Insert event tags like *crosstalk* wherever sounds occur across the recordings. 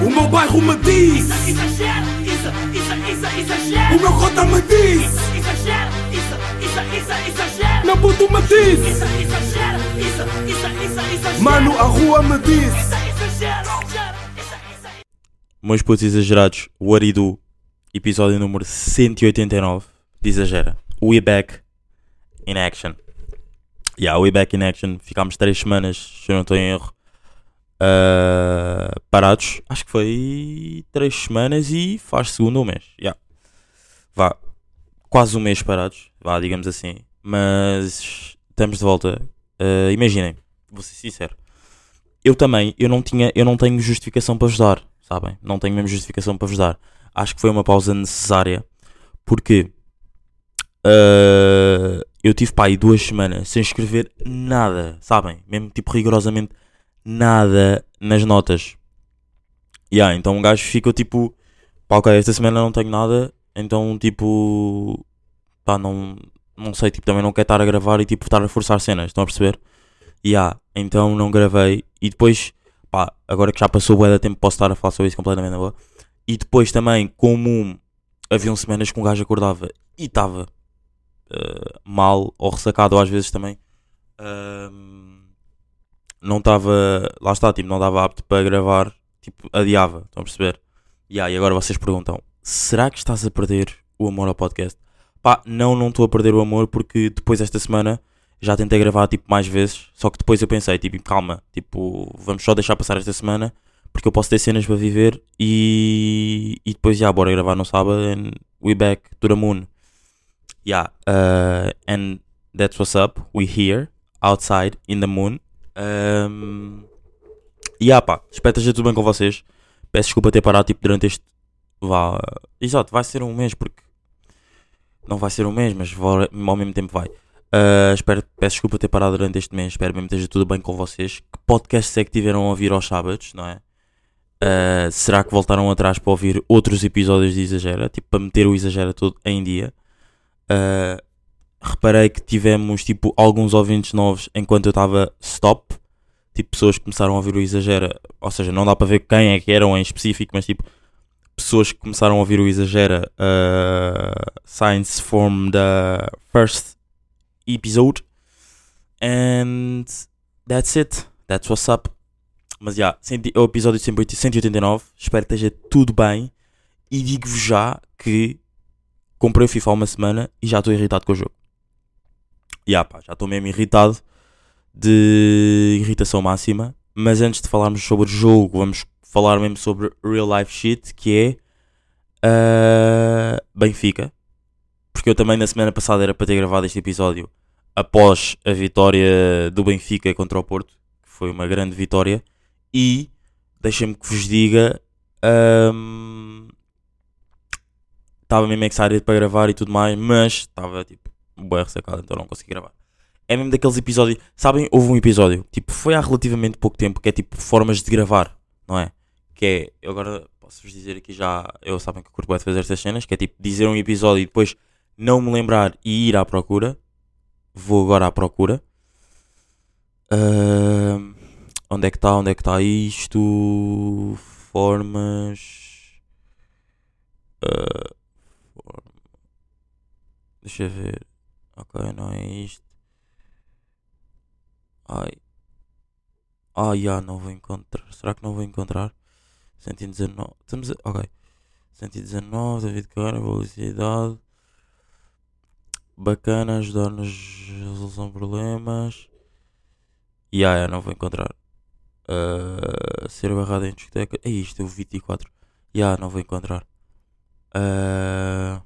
O meu bairro me diz Exagero, isso, isso, isso, exagero. O meu cota me diz Exagero, isso, isso, isso, exagero. Meu puto me diz Isso, exagero, isso, isso, isso, exagero. Mano, a rua me diz Isso, exagero, exagero, isso, isso, Meus putos exagerados, What I Do, episódio número 189 de Exagera. We back in action. Yeah, we back in action. Ficámos 3 semanas, se eu não estou em erro, ah, parados. Acho que foi 3 semanas e faz segundo um mês. Yeah. Vá, quase um mês parados, vá, digamos assim. Mas estamos de volta. Ah, imaginem, vou ser sincero. Eu também, eu não tinha, eu não tenho justificação para vos dar, sabem? Não tenho mesmo justificação para vos dar. Acho que foi uma pausa necessária, porque ah, eu tive pá, aí duas semanas sem escrever nada, sabem? Mesmo tipo rigorosamente nada nas notas. Yeah, então um gajo fica tipo, pá, ok, esta semana não tenho nada, então tipo, pá, não, não sei, tipo, também não quero estar a gravar e tipo estar a forçar cenas, estão a perceber? Yeah, então não gravei e depois, pá, agora que já passou o da tempo posso estar a falar sobre isso completamente na boa. E depois também, como haviam semanas que um gajo acordava e estava eh, mal ou ressacado, ou às vezes também ahm, não estava, lá está, tipo, não estava apto para gravar, tipo, adiava, estão a perceber? Yeah, e agora vocês perguntam, será que estás a perder o amor ao podcast? Pá, não, não estou a perder o amor porque depois desta semana já tentei gravar tipo mais vezes, só que depois eu pensei, tipo, calma, tipo, vamos só deixar passar esta semana porque eu posso ter cenas para viver e, e depois já bora gravar no sábado and we back to the moon. Yeah, uh, and that's what's up. We here outside in the moon. Um, yeah, pá, espero que esteja tudo bem com vocês. Peço desculpa ter parado tipo durante este vá, exato, vai ser um mês porque não vai ser um mês, mas ao mesmo tempo vai. Uh, espero, peço desculpa ter parado durante este mês. Espero mesmo que esteja tudo bem com vocês. Que podcasts é que tiveram a ouvir aos sábados, não é? Uh, será que voltaram atrás para ouvir outros episódios de Exagera? Tipo, para meter o Exagera todo em dia. Uh, reparei que tivemos tipo alguns ouvintes novos enquanto eu estava stop. Tipo, pessoas que começaram a ouvir o Exagera. Ou seja, não dá para ver quem é que eram em específico, mas tipo, pessoas que começaram a ouvir o Exagera. Uh, science from the first episode. And that's it. That's what's up. Mas já, yeah, o episódio 189. Espero que esteja tudo bem. E digo-vos já que comprei o FIFA há uma semana e já estou irritado com o jogo. Ya pá, já estou mesmo irritado de irritação máxima. Mas antes de falarmos sobre o jogo, vamos falar mesmo sobre real life shit, que é ah, Benfica. Porque eu também na semana passada era para ter gravado este episódio após a vitória do Benfica contra o Porto, que foi uma grande vitória. E deixem-me que vos diga. ahm, estava mesmo excited para gravar e tudo mais, mas estava tipo bué ressacado, então não consegui gravar. É mesmo daqueles episódios, sabem, houve um episódio, tipo, foi há relativamente pouco tempo, que é tipo formas de gravar, não é? Que é, eu agora posso-vos dizer aqui já, eu sabem que eu curto de fazer estas cenas, que é tipo dizer um episódio e depois não me lembrar e ir à procura. Vou agora à procura. Ahm, onde é que está? Onde é que está isto? Formas. Forma- Deixa eu ver. Ok, não é isto. Ai. Ah, já, não vou encontrar. Será que não vou encontrar? 119. Estamos a... Ok. 119, David Carreira, velocidade. Bacana, ajudar-nos a resolução problemas. E yeah, yeah, não vou encontrar. Uh, ser barrado em discoteca. É isto, é o 24. Já, yeah, não vou encontrar. Uh,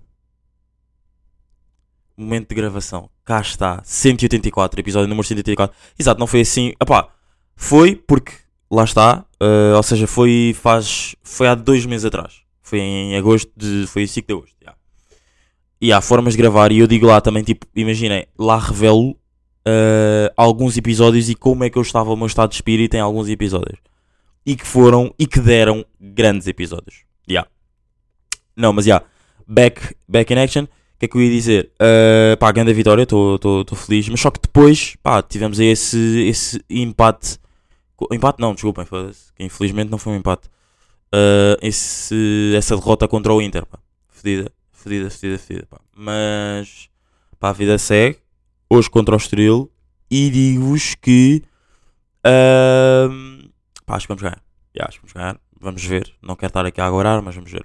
momento de gravação. Cá está. 184, episódio número 184. Exato, não foi assim. Epá, foi porque lá está. uh, ou seja, foi faz. Foi há dois meses atrás. Foi em agosto de. Foi em 5 de agosto. Yeah. E há formas de gravar. E eu digo lá também, tipo, imaginem, lá revelo uh, alguns episódios e como é que eu estava o meu estado de espírito em alguns episódios. E que foram e que deram grandes episódios. Yeah. Não, mas já. Yeah, back, back in action. Que é que eu ia dizer? Uh, pá, grande vitória, estou feliz. Mas só que depois, pá, tivemos aí esse, esse empate. Empate não, desculpem, que Infelizmente não foi um empate. uh, esse, essa derrota contra o Inter, pá. Fedida, fedida, fedida, fedida, pá. Mas, pá, a vida segue. Hoje contra o Estoril. E digo-vos que, uh, pá, acho que vamos ganhar. Acho que vamos ganhar. Vamos ver. Não quero estar aqui a agorar, mas vamos ver.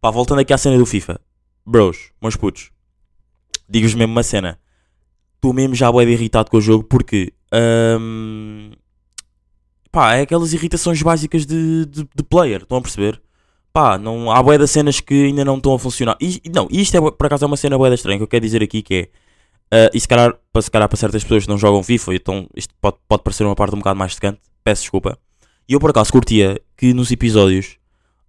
Pá, voltando aqui à cena do FIFA. Bros, meus putos. Digo-vos mesmo uma cena. Estou mesmo já bué irritado com o jogo porque... hum, pá, é aquelas irritações básicas de, de, de player, estão a perceber? Pá, não, há bué de cenas que ainda não estão a funcionar. E, não, isto é, por acaso é uma cena bué estranha que eu quero dizer aqui que é... ah, e se calhar, para, se calhar para certas pessoas que não jogam FIFA, então isto pode, pode parecer uma parte um bocado mais secante, peço desculpa. E eu por acaso curtia que nos episódios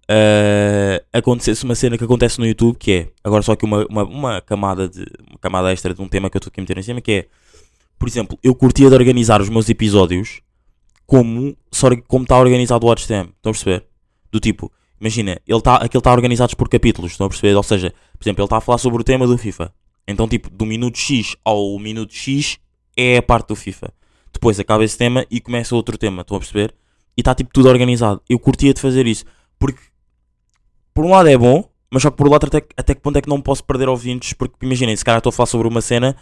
ah, acontecesse uma cena que acontece no YouTube que é agora só que uma, uma, uma camada de uma camada extra de um tema que eu estou aqui a meter em cima que é por exemplo, eu curtia de organizar os meus episódios como como está organizado o WatchTime, estão a perceber? Do tipo, imagina, ele tá, aquilo está organizado por capítulos, estão a perceber? Ou seja, por exemplo, ele está a falar sobre o tema do FIFA. Então, tipo, do minuto X ao minuto X é a parte do FIFA. Depois acaba esse tema e começa outro tema, estão a perceber? E está tipo tudo organizado. Eu curtia de fazer isso. Porque, por um lado é bom, mas só que por outro até, até que ponto é que não posso perder ouvintes? Porque imaginem, se calhar estou a falar sobre uma cena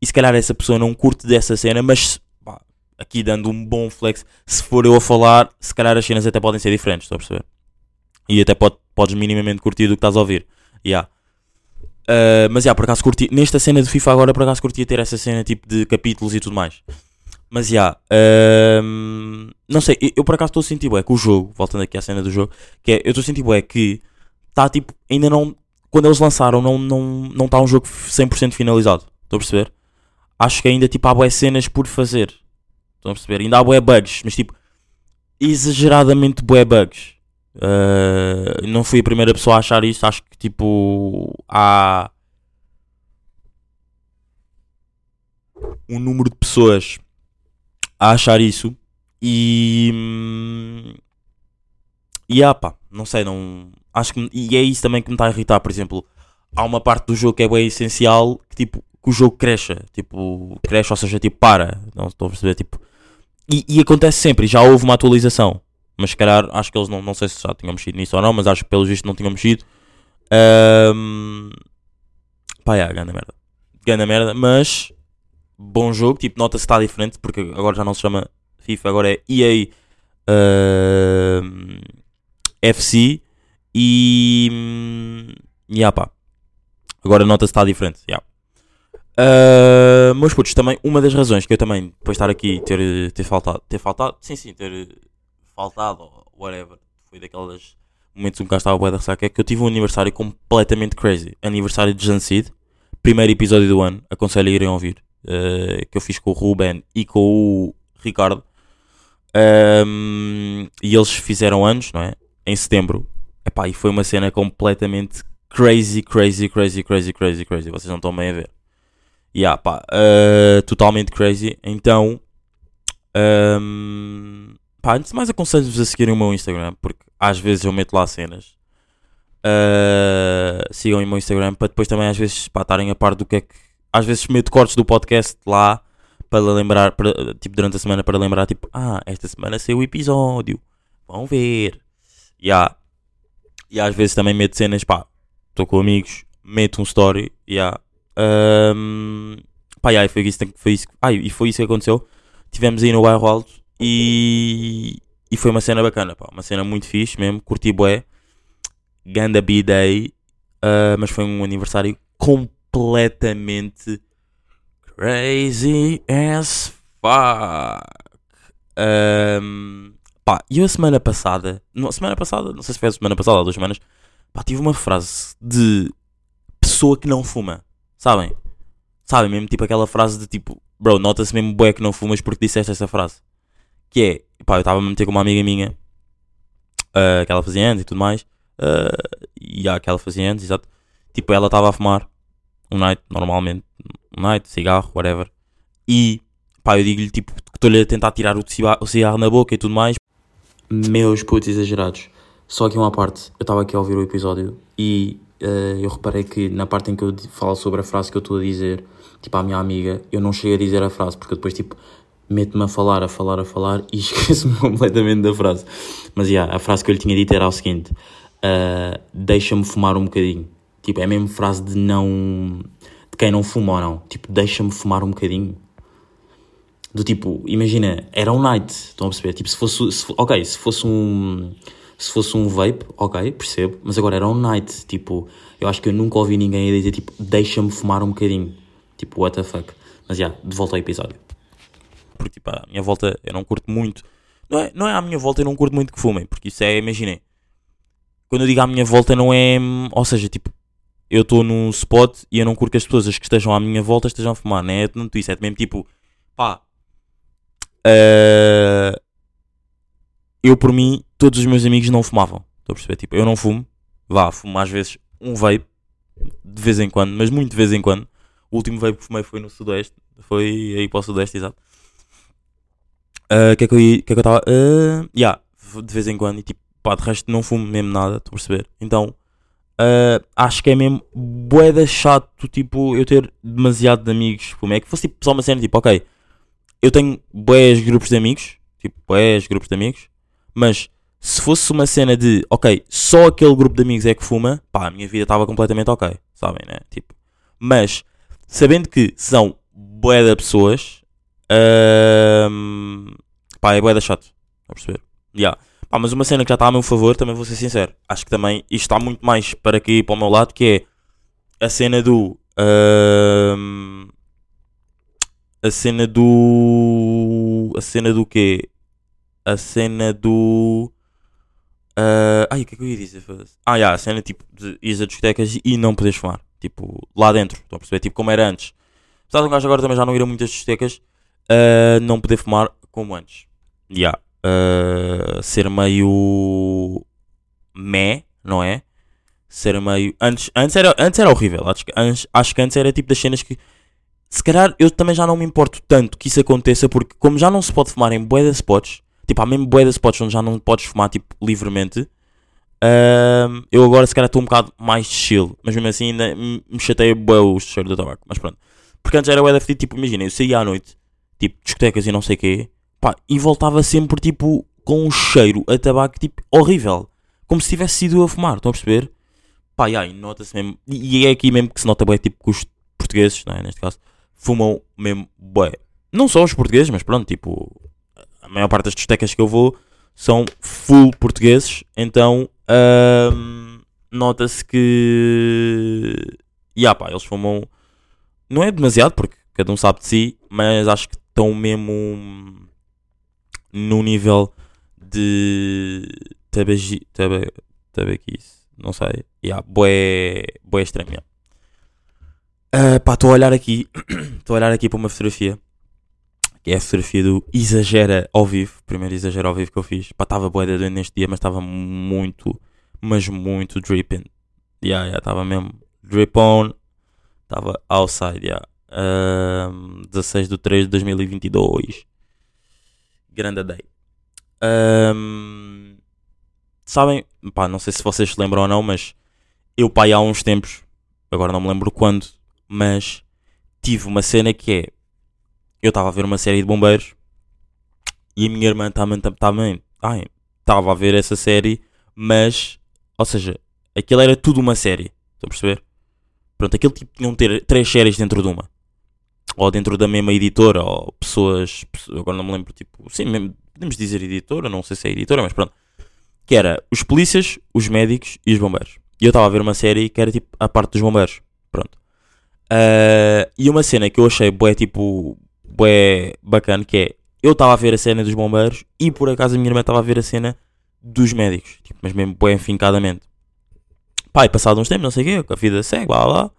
e se calhar essa pessoa não curte dessa cena, mas pá, aqui dando um bom flex, se for eu a falar, se calhar as cenas até podem ser diferentes, estou a perceber? E até pode, podes minimamente curtir do que estás a ouvir. Yeah. Uh, mas já, por acaso curti. Nesta cena de FIFA agora, por acaso curtia ter essa cena tipo de capítulos e tudo mais. Mas já, um, não sei, eu, eu por acaso estou a sentir bué que o jogo, voltando aqui à cena do jogo, que é, eu estou a sentir bué que está tipo, ainda não, quando eles lançaram, não está não, não tá um jogo 100% finalizado. Estão a perceber? Acho que ainda tipo há bué cenas por fazer. Estão a perceber? Ainda há bué bugs, mas tipo, exageradamente bué bugs. Uh, não fui a primeira pessoa a achar isto, acho que tipo há um número de pessoas a achar isso e hum, e ah pá, não sei, não acho que e é isso também que me está a irritar, por exemplo, há uma parte do jogo que é bem essencial que tipo que o jogo cresça, tipo, cresce, ou seja, tipo, para, não estou a perceber, tipo, e, e acontece sempre, já houve uma atualização, mas se calhar acho que eles não, não sei se já tinham mexido nisso ou não, mas acho que pelos vistos não tinham mexido. Um, pá, ganda merda. Ganda merda, mas bom jogo, tipo, nota-se está diferente, porque agora já não se chama FIFA, agora é EA um, FC e. hum, Yeah, pá. Agora nota-se que está diferente. Yeah. Uh, meus putos, também uma das razões que eu também, depois de estar aqui, ter, ter faltado, ter faltado, sim, sim, ter faltado, ou whatever, foi daqueles momentos que um gajo estava bué da ressaca, é que eu tive um aniversário completamente crazy. Aniversário de Jansid, primeiro episódio do ano, aconselho a irem ouvir, uh, que eu fiz com o Ruben e com o Ricardo. Um, e eles fizeram anos, não é? Em setembro. Epá, e foi uma cena completamente crazy, crazy, crazy, crazy, crazy, crazy. Vocês não estão bem a ver. Yeah, pá, uh, totalmente crazy. Então, um, pá, antes de mais aconselho-vos a seguirem o meu Instagram, porque às vezes eu meto lá cenas. Uh, sigam o meu Instagram para depois também às vezes pá, estarem a par do que é que. Às vezes meto cortes do podcast lá para lembrar, para, tipo durante a semana, para lembrar, tipo, ah, esta semana saiu o episódio, vão ver. Yeah. E às vezes também meto cenas, pá, estou com amigos, meto um story, yeah. Um, pá, yeah, e foi isso, foi isso, ah, e foi isso que aconteceu. Tivemos aí no bairro alto e, e foi uma cena bacana, pá, uma cena muito fixe mesmo, curti bué. Ganda B-Day, uh, mas foi um aniversário completamente crazy as fuck. Um, pá, e eu a semana passada, não, semana passada, não sei se foi a semana passada ou duas semanas, pá, tive uma frase de pessoa que não fuma, sabem? Sabem mesmo, tipo aquela frase de tipo, bro, nota-se mesmo bué que não fumas porque disseste essa frase. Que é, pá, eu estava a meter com uma amiga minha, uh, que ela fazia antes e tudo mais, uh, e há que ela fazia antes, exato. Tipo, ela estava a fumar um night, normalmente, um night, cigarro, whatever. E, pá, eu digo-lhe, tipo, que estou-lhe a tentar tirar o cigarro, o cigarro na boca e tudo mais. Meus putos exagerados. Só aqui uma parte, eu estava aqui a ouvir o episódio e uh, eu reparei que na parte em que eu falo sobre a frase que eu estou a dizer, tipo, à minha amiga, eu não cheguei a dizer a frase, porque depois, tipo, meto-me a falar, a falar, a falar *laughs* e esqueço-me completamente da frase. Mas, yeah, a frase que eu lhe tinha dito era o seguinte, ah, deixa-me fumar um bocadinho. Tipo, é a mesma frase de não... De quem não fuma ou não. Tipo, deixa-me fumar um bocadinho. Do tipo, imagina, era um night, estão a perceber? Tipo, se fosse, se ok, se fosse um, se fosse um vape, ok, percebo, mas agora era um night, tipo, eu acho que eu nunca ouvi ninguém a dizer, tipo, deixa-me fumar um bocadinho, tipo, what the fuck. Mas já, de volta ao episódio. Porque, tipo, à minha volta eu não curto muito, não é, não é à minha volta eu não curto muito que fumem, porque isso é, imaginem, quando eu digo à minha volta não é, ou seja, tipo, eu estou num spot e eu não curto que as pessoas que estejam à minha volta estejam a fumar, não é tanto isso, é mesmo tipo, pá, Uh, eu, por mim, todos os meus amigos não fumavam. Estou a perceber? Tipo, eu não fumo. Vá, fumo às vezes um vape. De vez em quando, mas muito de vez em quando. O último vape que fumei foi no Sudeste. Foi aí para o Sudeste, exato. O que é que eu ia- que é estava. Uh, yeah, de vez em quando. E tipo, pá, de resto não fumo mesmo nada. Estou a perceber? Então, uh, acho que é mesmo boeda chato, tipo, eu ter demasiado de amigos. Como é que fosse tipo, só uma cena tipo, ok eu tenho boés grupos de amigos, tipo, boés grupos de amigos, mas se fosse uma cena de, ok, só aquele grupo de amigos é que fuma, pá, a minha vida estava completamente ok, sabem, né? Tipo, mas, sabendo que são boé de pessoas, ahm, pá, é boé da chato, a perceber? Yeah. Pá, mas uma cena que já está a meu favor, também vou ser sincero, acho que também isto está muito mais para cair para o meu lado, que é a cena do... ahm, a cena do. A cena do quê? A cena do. ah, ai, o que é que eu ia dizer? Ah, yeah, a cena tipo de ir a discotecas e não poderes fumar. Tipo, lá dentro. Estão a perceber? Tipo, como era antes. Apesar de um gajo agora também já não ir a muitas discotecas, ah, não poder fumar como antes. Yeah. Ah, ser meio. meh, não é? Ser meio. Antes, antes, era, antes era horrível. Acho antes, acho que antes era tipo das cenas que se calhar eu também já não me importo tanto que isso aconteça, porque como já não se pode fumar em bué de spots, tipo, há mesmo bué de spots onde já não podes fumar, tipo, livremente, ahm, eu agora se calhar estou um bocado mais chill, mas mesmo assim ainda me chateia bué o cheiro do tabaco, mas pronto. Porque antes era bué fedido, tipo, imagina, eu saía à noite, tipo, discotecas e não sei o quê, pá, e voltava sempre, tipo, com um cheiro a tabaco, tipo, horrível, como se tivesse sido a fumar, estão a perceber? Pá, e aí, nota-se mesmo, e e é aqui mesmo que se nota bué, tipo, que os portugueses, não é, neste caso, fumam mesmo bué. Não só os portugueses, mas pronto, tipo, a maior parte das discotecas que eu vou são full portugueses, então ahm, nota-se que. Ya pá, eles fumam. Não é demasiado, porque cada um sabe de si, mas acho que estão mesmo no nível de tabagi, taba, tabaquice, não sei. Ya, bué, bué estranho. ya. Ah, pá, estou a olhar aqui, *clears throat* estou a olhar aqui para uma fotografia, que é a fotografia do Exagera ao vivo, primeiro Exagera ao vivo que eu fiz. Pá, estava boa doente neste dia, mas estava muito, mas muito dripping. Yeah, yeah, estava mesmo drip on, estava outside, yeah. Ahm, 16 de 3 de 2022. Grande day. Ahm, sabem, pá, não sei se vocês se lembram ou não, mas eu, pá, há uns tempos, agora não me lembro quando, mas tive uma cena que é eu estava a ver uma série de bombeiros e a minha irmã também estava a ver essa série, mas ou seja, aquilo era tudo uma série, estão a perceber? Pronto, aquele tipo tinham ter três séries dentro de uma. Ou dentro da mesma editora, ou pessoas- agora não me lembro, tipo, sim, mesmo, podemos dizer editora, não sei se é editora, mas pronto. Que era os polícias, os médicos e os bombeiros. E eu estava a ver uma série que era tipo a parte dos bombeiros. Pronto. Ah, e uma cena que eu achei bué, tipo, bué bacana, que é, eu estava a ver a cena dos bombeiros e por acaso a minha irmã estava a ver a cena dos médicos. Tipo, mas mesmo bué enfincadamente. Pá, e passado uns tempos, não sei o quê, a vida segue, blá blá.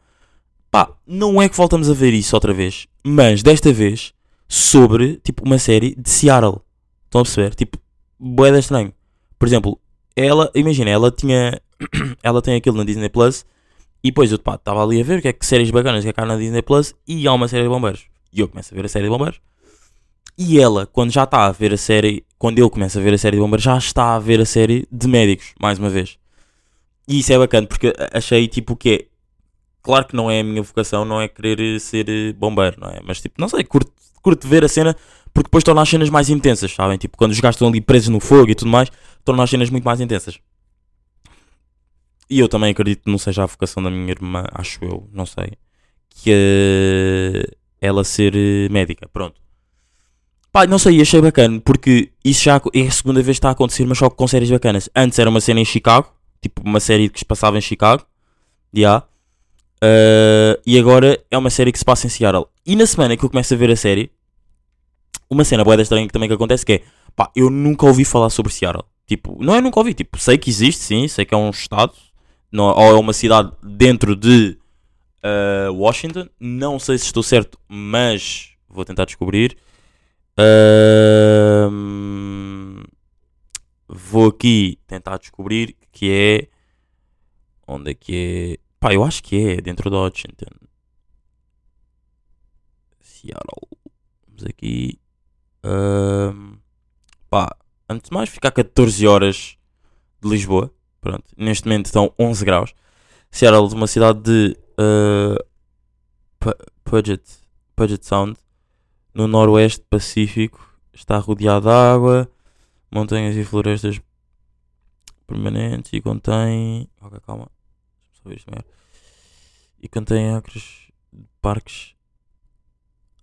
Pá, não é que voltamos a ver isso outra vez, mas desta vez sobre, tipo, uma série de Seattle. Estão a perceber? Tipo, bué estranho. Por exemplo, ela, imagina, ela tinha, *coughs* ela tem aquilo na Disney Plus e depois eu, estava ali a ver o que é que séries bacanas que é cá na Disney Plus e há uma série de bombeiros. E eu começo a ver a série de bombeiros. E ela, quando já está a ver a série, quando eu começo a ver a série de bombeiros, já está a ver a série de médicos, mais uma vez. E isso é bacana, porque achei tipo que é. Claro que não é a minha vocação, não é querer ser eh, bombeiro, não é? Mas tipo, não sei, curto, curto ver a cena Porque depois torna as cenas mais intensas, sabem? Tipo, quando os gajos estão ali presos no fogo e tudo mais, torna as cenas muito mais intensas. E eu também acredito que não seja a vocação da minha irmã, acho eu, não sei. Que é ela ser eh, médica, pronto. Pá, não sei, achei bacana, porque isso já é a segunda vez que está a acontecer, mas só com séries bacanas. Antes era uma cena em Chicago, tipo uma série que se passava em Chicago, já. Uh, e agora é uma série que se passa em Seattle. E na semana que eu começo a ver a série, uma cena boa estranha que também que acontece que é, pá, eu nunca ouvi falar sobre Seattle. Tipo, não é nunca ouvi, tipo, sei que existe, sim, sei que é um estado, não, ou é uma cidade dentro de uh, Washington. Não sei se estou certo, mas vou tentar descobrir. Ahm, vou aqui tentar descobrir que é. Onde é que é? Pá, eu acho que é dentro de Washington. Seattle. Vamos aqui. Ahm, pá, antes de mais, fica a 14 horas de Lisboa. Pronto, neste momento estão 11 graus. Seattle, uma cidade de uh, Pu- Puget, Puget Sound, no noroeste pacífico. Está rodeado de água, montanhas e florestas permanentes e contém. Ok, calma. Só ver isto melhor. E contém acres de parques.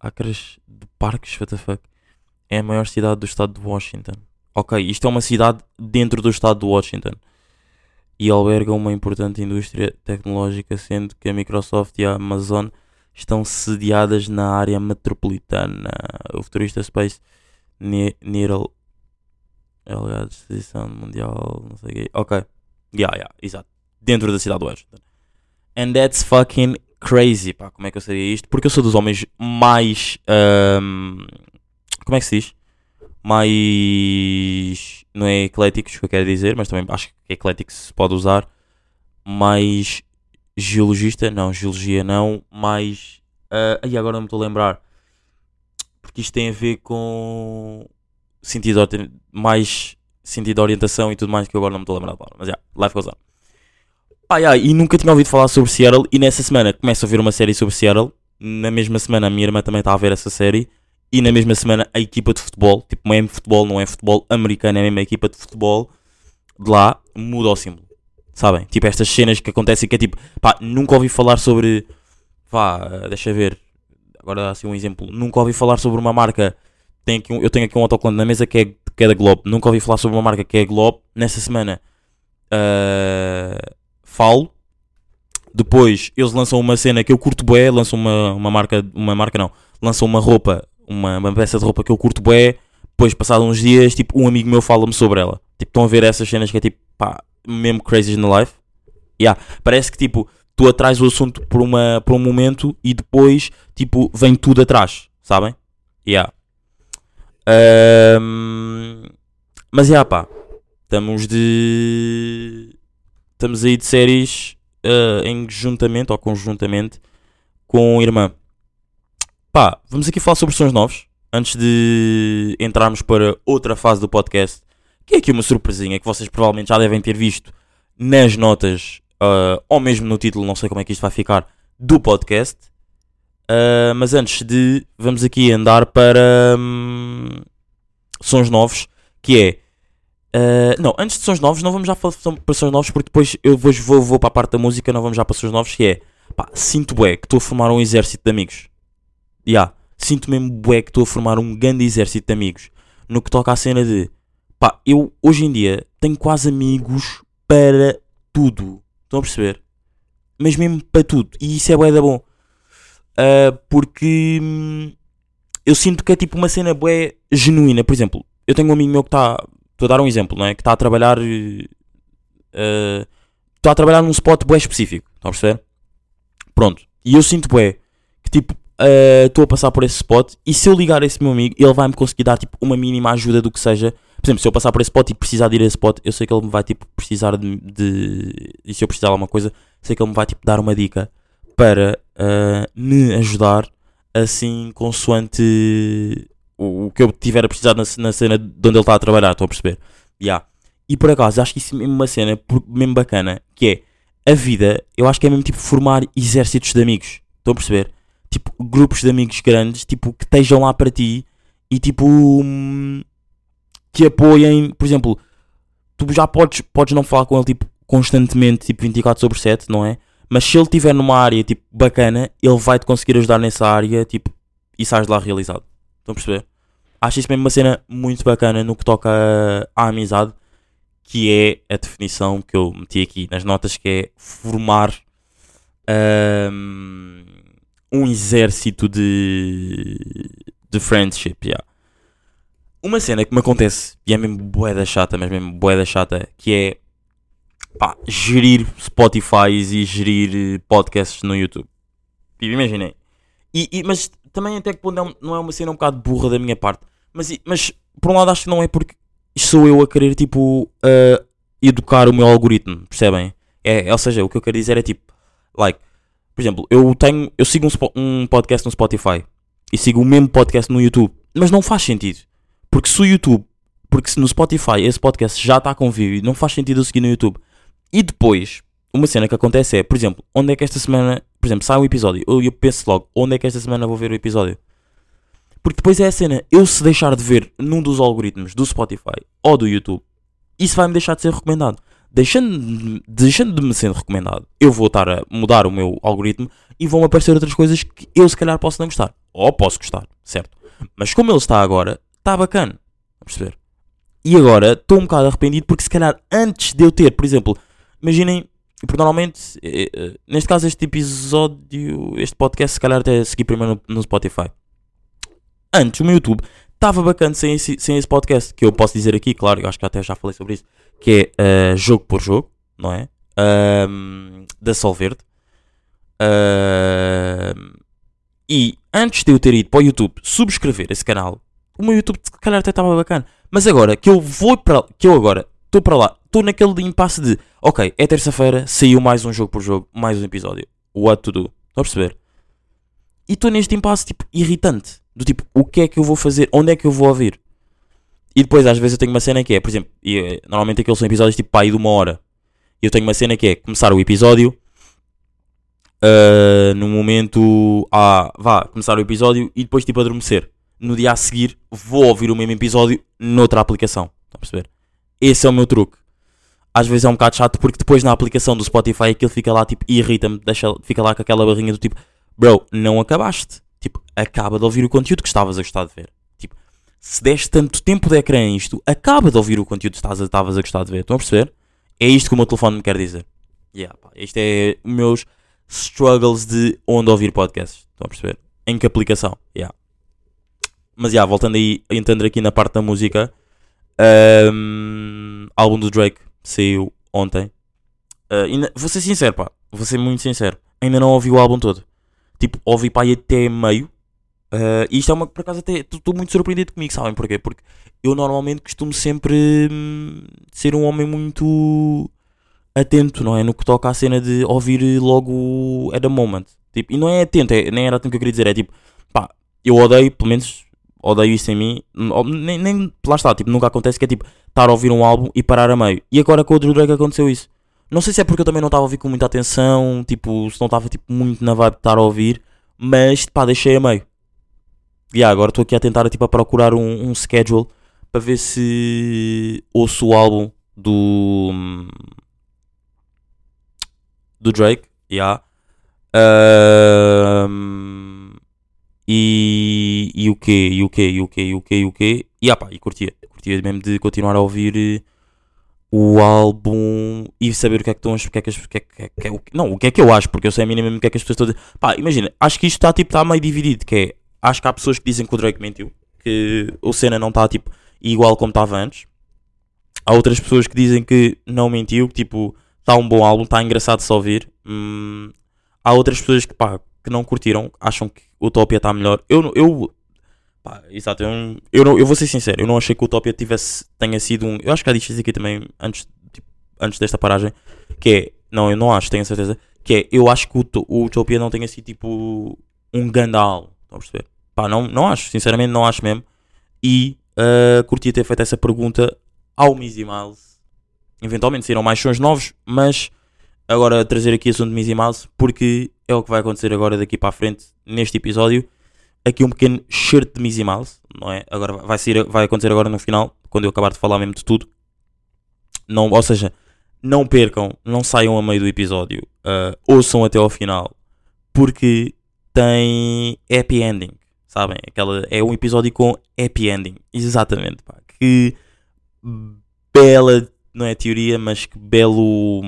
Acres de parques, what the fuck? É a maior cidade do estado de Washington. Ok, isto é uma cidade dentro do estado de Washington e alberga uma importante indústria tecnológica, sendo que a Microsoft e a Amazon estão sediadas na área metropolitana. O futurista Space Ne- Needle é alegado de mundial, não sei o quê. Ok, yeah, yeah, exato. Dentro da cidade de Washington. And that's fucking crazy, pá. Como é que eu sabia isto? Porque eu sou dos homens mais. ahm, como é que se diz? Mais. Não é ecléticos que eu quero dizer, mas também acho que eclético se pode usar. Mais geologista, não, geologia não, mais. ah, e agora não me estou a lembrar. Porque isto tem a ver com. Sentido, mais sentido de orientação e tudo mais que eu agora não me estou a lembrar palavra. Mas já, life goes on. Ah, yeah, e nunca tinha ouvido falar sobre Seattle. E nessa semana começo a ver uma série sobre Seattle. Na mesma semana a minha irmã também está a ver essa série. E na mesma semana a equipa de futebol, tipo mesmo futebol, não é futebol americano, é a equipa de futebol de lá, muda o símbolo. Sabem? Tipo estas cenas que acontecem que é tipo, pá, nunca ouvi falar sobre. Vá, deixa ver. Agora dá assim um exemplo. Nunca ouvi falar sobre uma marca. Tenho aqui um- eu tenho aqui um autocolante na mesa que é, que é da Globo. Nunca ouvi falar sobre uma marca que é Globo. Nessa semana ah, falo. Depois eles lançam uma cena que eu curto bué, lançam uma, uma marca, uma marca não, lançam uma roupa, uma, uma peça de roupa que eu curto bué, depois passados uns dias, tipo, um amigo meu fala-me sobre ela. Tipo, estão a ver essas cenas que é tipo, pá, mesmo crazy na life. Yeah, parece que tipo, tu atrás o assunto por, uma, por um momento e depois, tipo, vem tudo atrás, sabem? Yeah. Ahm, mas yeah, pá, estamos de. Estamos aí de séries ah, em juntamento ou conjuntamente com irmã. Pá, vamos aqui falar sobre sons novos antes de entrarmos para outra fase do podcast. Que é aqui uma surpresinha que vocês provavelmente já devem ter visto nas notas ah, ou mesmo no título, não sei como é que isto vai ficar, do podcast. Ah, mas antes de. Vamos aqui andar para. hum, sons novos, que é. ah, não, antes de sons novos, não vamos já falar para sons novos, porque depois eu vou, vou, vou para a parte da música, não vamos já para sons novos, que é. Pá, sinto bué que estou a formar um exército de amigos. Ya, sinto mesmo bué que estou a formar um grande exército de amigos. No que toca à cena de. Pá, eu hoje em dia tenho quase amigos para tudo. Estão a perceber? Mas mesmo para tudo. E isso é bué da bom. Ah, porque hum, eu sinto que é tipo uma cena bué genuína. Por exemplo, eu tenho um amigo meu que está. Estou a dar um exemplo, não é? Que está a trabalhar. eh, Está a trabalhar num spot bué específico. Estão a perceber? Pronto. E eu sinto bué que tipo. Eh, Estou a passar por esse spot e se eu ligar esse meu amigo, ele vai me conseguir dar tipo uma mínima ajuda do que seja. Por exemplo, se eu passar por esse spot e precisar de ir a esse spot, eu sei que ele me vai tipo precisar de, de- e se eu precisar de alguma coisa, sei que ele me vai tipo dar uma dica para eh, me ajudar assim consoante o, o que eu tiver a precisar na, na cena de onde ele está a trabalhar, estou a perceber? Yeah. E por acaso, acho que isso é mesmo uma cena mesmo bacana, que é a vida, eu acho que é mesmo tipo formar exércitos de amigos, estão a perceber? Tipo, grupos de amigos grandes, tipo, que estejam lá para ti e tipo hum, que apoiem, por exemplo, tu já podes, podes não falar com ele tipo constantemente, tipo 24 sobre 7, não é? Mas se ele estiver numa área tipo bacana, ele vai te conseguir ajudar nessa área, tipo, e sais de lá realizado. Estão a perceber? Acho isso mesmo uma cena muito bacana no que toca à amizade, que é a definição que eu meti aqui nas notas, que é formar hum, um exército de, de friendship, yeah. Uma cena que me acontece, e é mesmo boeda chata, mas mesmo boeda chata, que é pá, gerir Spotify e gerir eh, podcasts no YouTube. Tipo, imaginem. E, e- mas também até que ponto é não é uma cena um bocado burra da minha parte. Mas, mas por um lado acho que não é porque sou eu a querer tipo a educar o meu algoritmo, percebem? É, ou seja, o que eu quero dizer é tipo, like, por exemplo, eu tenho, eu sigo um, um podcast no Spotify e sigo o mesmo podcast no YouTube, mas não faz sentido. Porque se o YouTube, porque se no Spotify esse podcast já está com vídeo, não faz sentido eu seguir no YouTube. E depois, uma cena que acontece é, por exemplo, onde é que esta semana, por exemplo, sai um episódio, eu, eu penso logo, onde é que esta semana vou ver o episódio? Porque depois é a cena, eu se deixar de ver num dos algoritmos do Spotify ou do YouTube, isso vai-me deixar de ser recomendado. Deixando, deixando de me ser recomendado, eu vou estar a mudar o meu algoritmo e vão aparecer outras coisas que eu se calhar posso não gostar. Ou posso gostar, certo? Mas como ele está agora, está bacana. A perceber? E agora estou um bocado arrependido porque se calhar antes de eu ter, por exemplo, imaginem, porque normalmente, eh, eh, neste caso este episódio, este podcast se calhar até segui primeiro no, no Spotify. Antes o meu YouTube estava bacana sem esse, sem esse podcast, que eu posso dizer aqui, claro, eu acho que até já falei sobre isso, que é eh, jogo por jogo, não é? Ahm, da Solverde. Ahm, e antes de eu ter ido para o YouTube subscrever esse canal, o meu YouTube se calhar até estava bacana. Mas agora que eu vou para que eu agora estou para lá, estou naquele impasse de ok, é terça-feira, saiu mais um jogo por jogo, mais um episódio. What to do? Estão a perceber? E estou neste impasse tipo irritante. Do tipo, o que é que eu vou fazer? Onde é que eu vou ouvir? E depois às vezes eu tenho uma cena que é, por exemplo, e, eh, normalmente aqueles são episódios tipo pá, aí de uma hora. E eu tenho uma cena que é começar o episódio. ah, no momento. Ah, vá, começar o episódio e depois tipo adormecer. No dia a seguir vou ouvir o mesmo episódio noutra aplicação. Estão a perceber? Esse é o meu truque. Às vezes é um bocado chato porque depois na aplicação do Spotify aquilo fica lá tipo irrita-me, deixa, fica lá com aquela barrinha do tipo, bro, não acabaste. Tipo, acaba de ouvir o conteúdo que estavas a gostar de ver. Se deste tanto tempo de ecrã a isto, acaba de ouvir o conteúdo que estavas a gostar de ver. Estão a perceber? É isto que o meu telefone me quer dizer. Yeah, pá, isto é os meus struggles de onde ouvir podcasts. Estão a perceber? Em que aplicação? Yeah. Mas já, voltando aí, entrando aqui na parte da música, ahm, álbum do Drake saiu ontem. Ah, ainda- vou ser sincero, pá, vou ser muito sincero. Ainda não ouvi o álbum todo. Tipo, ouvi pá até meio. Ah, e isto é uma, por acaso, até estou muito surpreendido comigo, sabem porquê? Porque eu normalmente costumo sempre hum, ser um homem muito atento, não é? No que toca à cena de ouvir logo at a moment. Tipo, e não é atento, é- nem era atento que eu queria dizer, é tipo, pá, eu odeio, pelo menos odeio isso em mim, nem, nem lá está, tipo, nunca acontece que é tipo, estar a ouvir um álbum e parar a meio. E agora com o Drew Drake aconteceu isso. Não sei se é porque eu também não estava a ouvir com muita atenção, tipo, se não estava tipo, muito na vibe de estar a ouvir, mas pá, deixei a meio. E ah, agora estou aqui a tentar tipo, a procurar um, um schedule para ver se ouço o álbum do do Drake, yeah. Ahm, e, e o quê? E o quê? E o quê? E o quê? E o quê? E ah pá, e curtia. Curtia mesmo de continuar a ouvir eh, o álbum e saber o que é que estão a- que é que, as- que, é que, é- que é não, o que é que eu acho, porque eu sei a mesmo o que é que as pessoas estão a dizer. Pá, imagina, acho que isto está tipo, está meio dividido, que é, acho que há pessoas que dizem que o Drake mentiu, que o cena não está tipo igual como estava antes. Há outras pessoas que dizem que não mentiu, que tipo, está um bom álbum, está engraçado se ouvir. Hum, há outras pessoas que, pá, que não curtiram, acham que o Utopia está melhor. Eu, eu, pá, exato, eu, eu, não- eu vou ser sincero, eu não achei que o Utopia tivesse, tenha sido um. Eu acho que disse isso aqui também antes, tipo, antes desta paragem, que é, não, eu não acho, tenho certeza, que é, eu acho que o, o Utopia não tenha sido tipo um grande álbum, estão a perceber? Pá, não, não acho, sinceramente não acho mesmo. E uh, curtia ter feito essa pergunta ao Mizzy Miles. Eventualmente saíram mais sons novos, mas agora trazer aqui assunto de Mizzy Miles porque é o que vai acontecer agora daqui para a frente neste episódio. aqui um pequeno shirt de Mizzy Mouse, não é? Agora vai, sair, vai acontecer agora no final, quando eu acabar de falar mesmo de tudo. Não, ou seja, não percam, não saiam a meio do episódio, uh, ouçam até ao final, porque tem happy ending, sabem? Aquela, é um episódio com happy ending, exatamente, pá. Que bela, não é teoria, mas que belo,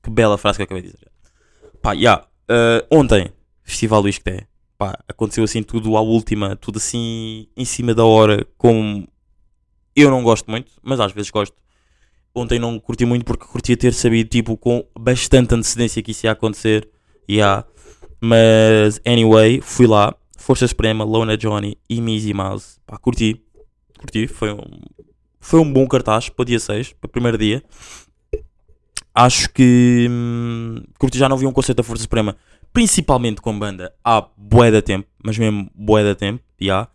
que bela frase que eu acabei de dizer. Pá, yeah, uh, ontem, Festival Luís Té, pá, aconteceu assim tudo à última, tudo assim em cima da hora, como eu não gosto muito, mas às vezes gosto. Ontem não curti muito porque curtia ter sabido, tipo, com bastante antecedência que isso ia acontecer. Yeah. Mas, anyway, fui lá. Força Suprema, Lona Johnny e Mizzy Mouse. Pá, curti. Curti. Foi um, foi um bom cartaz para o dia 6, para o primeiro dia. Acho que hum, curti já não vi um concerto da Força Suprema, principalmente com banda, há bué da tempo, mas mesmo bué da tempo, já.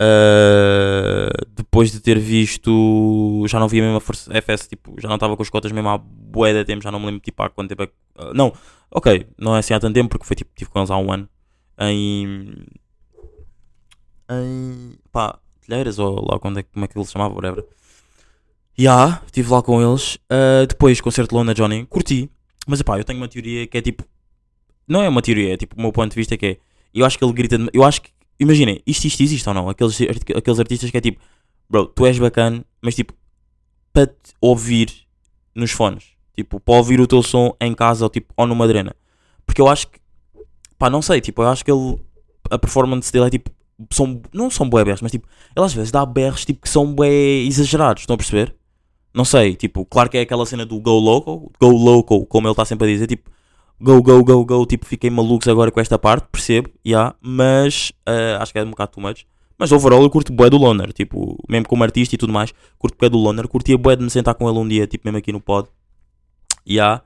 Uh, depois de ter visto, já não mesmo a Força FS, tipo, já não estava com as cotas mesmo há bué da tempo, já não me lembro tipo há quanto tempo uh, Não, ok, não é assim há tanto tempo, porque foi tipo, tive com eles há um ano, em... Em... pá, Telheiras, ou lá quando é, como é que ele se chamava, whatever. Já, yeah, estive lá com eles. Uh, depois, concerto de Lona Johnny, curti. Mas pá, eu tenho uma teoria que é tipo. Não é uma teoria, é tipo, o meu ponto de vista que é. Eu acho que ele grita. Eu acho que. Imaginem, isto, isto existe ou não? Aqueles, aqueles artistas que é tipo. Bro, tu és bacana, mas tipo. Para te ouvir nos fones. Tipo, para ouvir o teu som em casa ou, tipo, ou numa drena. Porque eu acho que. Pá, não sei, tipo, eu acho que ele. A performance dele é tipo. São, não são bué berros, mas tipo, ele às vezes dá berros tipo, que são bué exagerados, estão a perceber? Não sei, tipo, claro que é aquela cena do go local, go local, como ele está sempre a dizer, tipo, go, go, go, go, tipo, fiquei malucos agora com esta parte, percebo, yeah, mas uh, acho que é um bocado too much. Mas overall eu curto bué do Loner, tipo, mesmo como artista e tudo mais, curto bué do Loner, curtia bué de me sentar com ele um dia, tipo, mesmo aqui no pod, já. Yeah.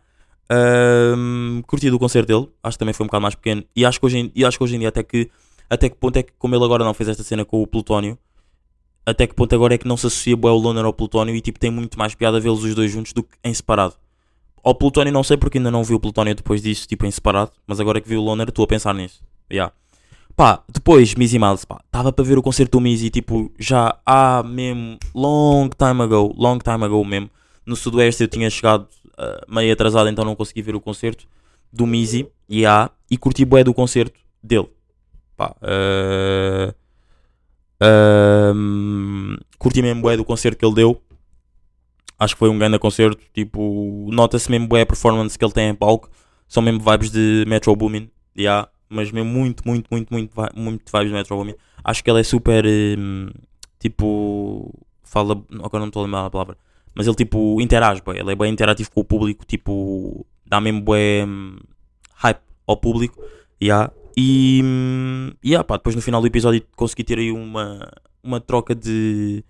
Um, curti do concerto dele, acho que também foi um bocado mais pequeno, e acho que hoje em, e acho que hoje em dia até que, até que ponto é que, como ele agora não fez esta cena com o Plutónio, até que ponto agora é que não se associa bué o Loner ao Plutónio e tipo tem muito mais piada vê-los os dois juntos do que em separado. Ao Plutónio não sei porque ainda não vi o Plutónio depois disso, tipo em separado, mas agora que vi o Loner estou a pensar nisso. Yeah. Pá, depois Mizzy Miles, pá, estava para ver o concerto do Mizzy, tipo, já há mesmo, long time ago, long time ago mesmo, no Sudoeste eu tinha chegado uh, meio atrasado, então não consegui ver o concerto do Mizzy, yeah, e curti bué do concerto dele. Pá, uh, um, curti mesmo bué do concerto que ele deu. Acho que foi um grande concerto. Tipo, nota-se mesmo bué a performance que ele tem em palco. São mesmo vibes de Metro Boomin. Yeah, mas mesmo muito, muito, muito, muito, muito vibes de Metro Boomin. Acho que ele é super. Um, tipo. Fala. Agora não estou a lembrar a palavra. Mas ele tipo interage, bué. Ele é bem interativo com o público. Tipo. Dá mesmo bué. Um, hype ao público. Yeah. E, e ah, pá, depois no final do episódio consegui ter aí uma, uma troca de,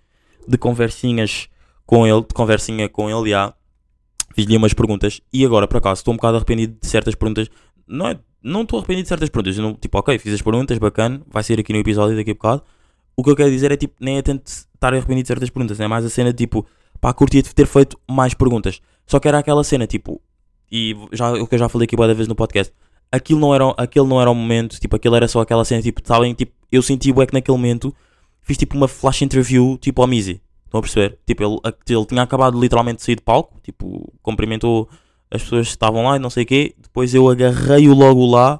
de conversinhas com ele, de conversinha com ele, já. Fiz-lhe umas perguntas e agora, por acaso, estou um bocado arrependido de certas perguntas. Não é, não estou arrependido de certas perguntas. Não, tipo, ok, fiz as perguntas, bacana, vai ser aqui no episódio daqui a bocado. O que eu quero dizer é tipo, nem é tanto estar arrependido de certas perguntas, é mais a cena tipo, pá, curtia de ter feito mais perguntas. Só que era aquela cena tipo, e já, o que eu já falei aqui várias vezes no podcast, aquilo não era, aquele não era o momento, tipo, aquilo era só aquela cena, tipo, sabem, tipo, eu senti o que naquele momento fiz tipo uma flash interview, tipo, ao Mizzy. Estão a perceber? Tipo, ele, ele tinha acabado literalmente de sair de palco, tipo, cumprimentou as pessoas que estavam lá e não sei o quê. Depois eu agarrei-o logo lá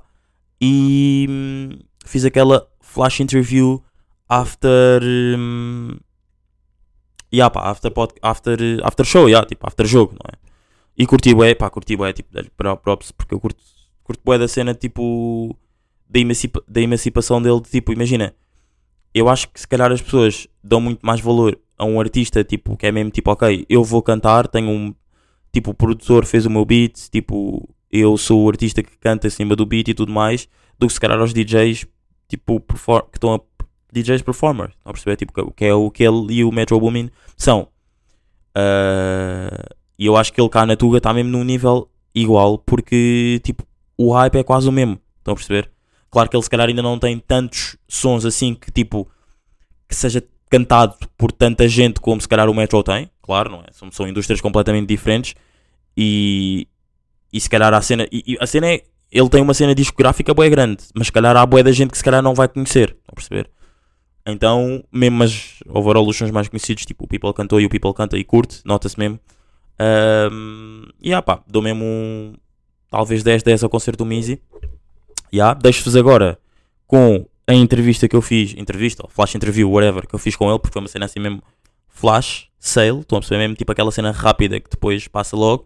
e hum, fiz aquela flash interview after. Hum, yeah, pá, after, pod, after, after show, yeah, tipo, after jogo, não é? E curti bué, pá, curti bué, tipo, props, porque eu curto curto bué da cena tipo da, emancipa da emancipação dele, de, tipo, imagina, eu acho que se calhar as pessoas dão muito mais valor a um artista, tipo, que é mesmo tipo, ok, eu vou cantar, tenho um, tipo, o produtor fez o meu beat, tipo, eu sou o artista que canta acima do beat e tudo mais, do que se calhar aos DJs, tipo, que estão a, DJs performers, estão a perceber, tipo, que é o que ele e o Metro Boomin são. Uh, e eu acho que ele cá na Tuga está mesmo num nível igual, porque, tipo, o hype é quase o mesmo. Estão a perceber? Claro que ele se calhar ainda não tem tantos sons assim que tipo que seja cantado por tanta gente como se calhar o Metro tem, claro, não é? São, são indústrias completamente diferentes e, e se calhar a cena, e, e a cena é, ele tem uma cena discográfica bué grande, mas se calhar há bué da gente que se calhar não vai conhecer, estão a perceber? Então, mesmo as overall os sons mais conhecidos, tipo o People cantou e o People canta e curte, nota-se mesmo. Um, e ah pá, dou mesmo um, talvez 10 10 ao concerto do Mizi. Yeah, Deixo-vos agora com a entrevista que eu fiz, entrevista, ou flash interview, whatever, que eu fiz com ele, porque foi uma cena assim mesmo flash, sale, estão a perceber mesmo, tipo aquela cena rápida que depois passa logo.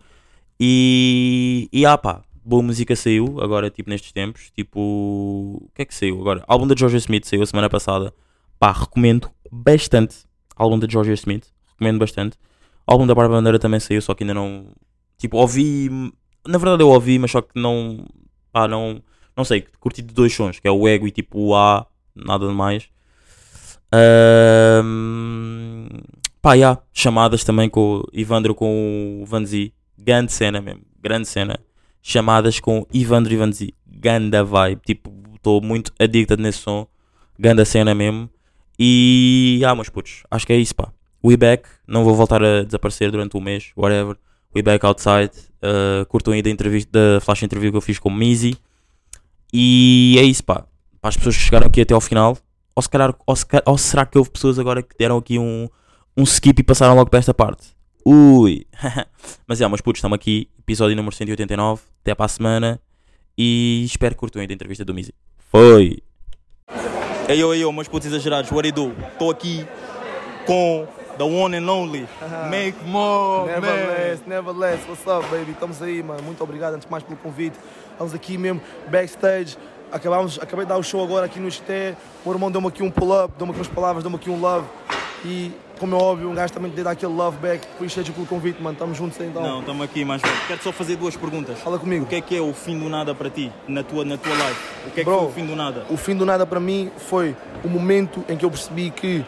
E, e ah pá, boa música saiu agora, tipo nestes tempos. Tipo, o que é que saiu agora? Álbum da Georgia Smith saiu a semana passada. Pá, recomendo bastante. Álbum da Georgia Smith, recomendo bastante. Álbum da Bárbara Bandeira também saiu, só que ainda não. Tipo, ouvi. Na verdade eu ouvi, mas só que não. Pá, não. Não sei, curti de dois sons, que é o Ego e tipo o A, nada de mais. Ahm, pá, já, chamadas também com o Ivandro com o Vanzi. Grande cena mesmo, grande cena. Chamadas com Ivandro e Vanzi. Ganda vibe, tipo, estou muito addicted nesse som. Ganda cena mesmo. E, ah, meus putos, acho que é isso, pá. We back, não vou voltar a desaparecer durante um mês, whatever. We back outside. Uh, curtam aí da, entrevista, da flash interview que eu fiz com o Mizi. E é isso, pá. Para as pessoas que chegaram aqui até ao final, ou, se calhar, ou, se ou será que houve pessoas agora que deram aqui um, um skip e passaram logo para esta parte? Ui! *laughs* Mas é, mas putos, estamos aqui, episódio número 189. Até para a semana. E espero que curtam da entrevista do Mizi. Foi! Ei, eu, ei, eu, meus putos exagerados, what do you do? Estou aqui com the one and only Make More, Never man. less, never less. What's up, baby? Estamos aí, mano. Muito obrigado antes de mais pelo convite. Estamos aqui mesmo, backstage. Acabamos, acabei de dar o show agora aqui no XT. O meu irmão deu-me aqui um pull-up, deu-me aqui umas palavras, deu-me aqui um love. E, como é óbvio, um gajo também de dar aquele love back. Appreciate pelo convite, mano. Estamos juntos aí, então. Não, estamos aqui mais velho. Quero só fazer duas perguntas. Fala comigo. O que é que é o fim do nada para ti, na tua, na tua life? O que é que Bro. foi o fim do nada? O fim do nada para mim foi o momento em que eu percebi que,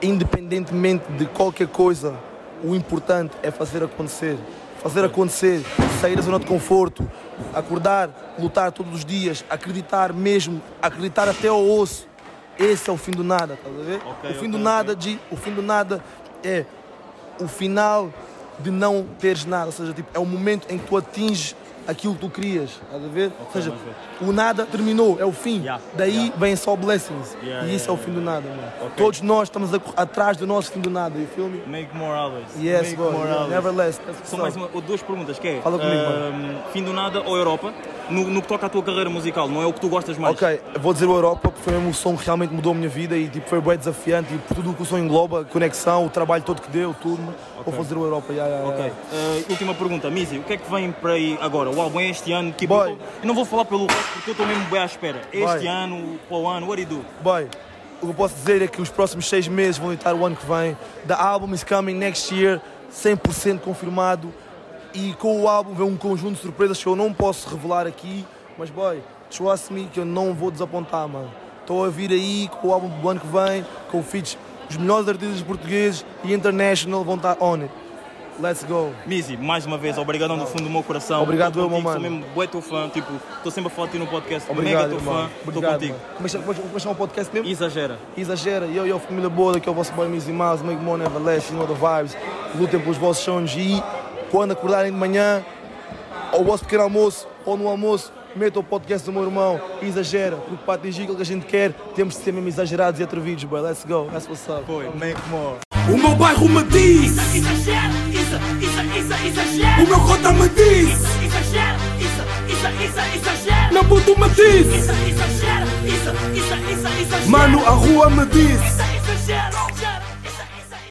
independentemente de qualquer coisa, o importante é fazer acontecer. Fazer acontecer, sair da zona de conforto, acordar, lutar todos os dias, acreditar mesmo, acreditar até ao osso. Esse é o fim do nada, estás a ver? Ok, o fim ok, do nada, de, o fim do nada é o final de não teres nada, ou seja, tipo, é o momento em que tu atinges aquilo que tu querias, estás a ver? ou seja, o nada terminou, é o fim. Yeah, Daí yeah. vem só blessings. Yeah, e isso é o fim do nada, mano. Ok. Todos nós estamos a atrás do nosso fim do nada, you feel me? Make more always. Yes, Make bro. more yeah, always. Never less. That's what's São mais uma, duas perguntas, que é Fala comigo, ahm, fim do nada ou Europa? No, no que toca à tua carreira musical, não é o que tu gostas mais? Ok, vou dizer o Europa porque foi mesmo o som que realmente mudou a minha vida e tipo, foi bem desafiante e por tudo o que o som engloba, conexão, o trabalho todo que deu, tudo. Vou fazer o Europa, yeah, yeah, Ok. yeah. Ah, última pergunta, Mizzy, o que é que vem para aí agora? O álbum é este ano? Tipo, Boy. eu, não vou falar pelo resto porque eu estou mesmo bem à espera. Este Boy. ano, para o ano, what do you do? Boy, o que eu posso dizer é que os próximos seis meses vão editar o ano que vem. The album is coming next year, 100% confirmado. E com o álbum vem um conjunto de surpresas que eu não posso revelar aqui. Mas, boy, trust me que eu não vou desapontar, mano. Estou a vir aí com o álbum do ano que vem, com feats. Os melhores artistas portugueses e international vão estar on it. Let's go. Mizzy, mais uma vez, obrigadão do fundo do meu coração. Obrigado, meu mano. Sou mesmo bué teu fã, tipo, estou sempre a falar de ti no podcast. Obrigado, Mega teu fã, estou contigo. mano. Que chama o podcast mesmo? Exagera. Exagera, eu e a família boa, que é o vosso boy Mizzy Miles, Make More Never Less, you know the vibes. Lutem pelos vossos sonhos e quando acordarem de manhã, ao vosso pequeno almoço ou no almoço, metam o podcast do meu irmão e exagera, porque para atingir aquilo que a gente quer, temos de ser mesmo exagerados e atrevidos, boy. Let's go, that's what's up. Foi, make more. O meu bairro me diz, Exagera, isso, isso, isso, exagera. o meu cota me diz, Exagera, isso, isso, isso, exagera. meu puto me diz, Isso, exagera, isso, isso, isso, exagera. mano, a rua me diz. Isso, exagera.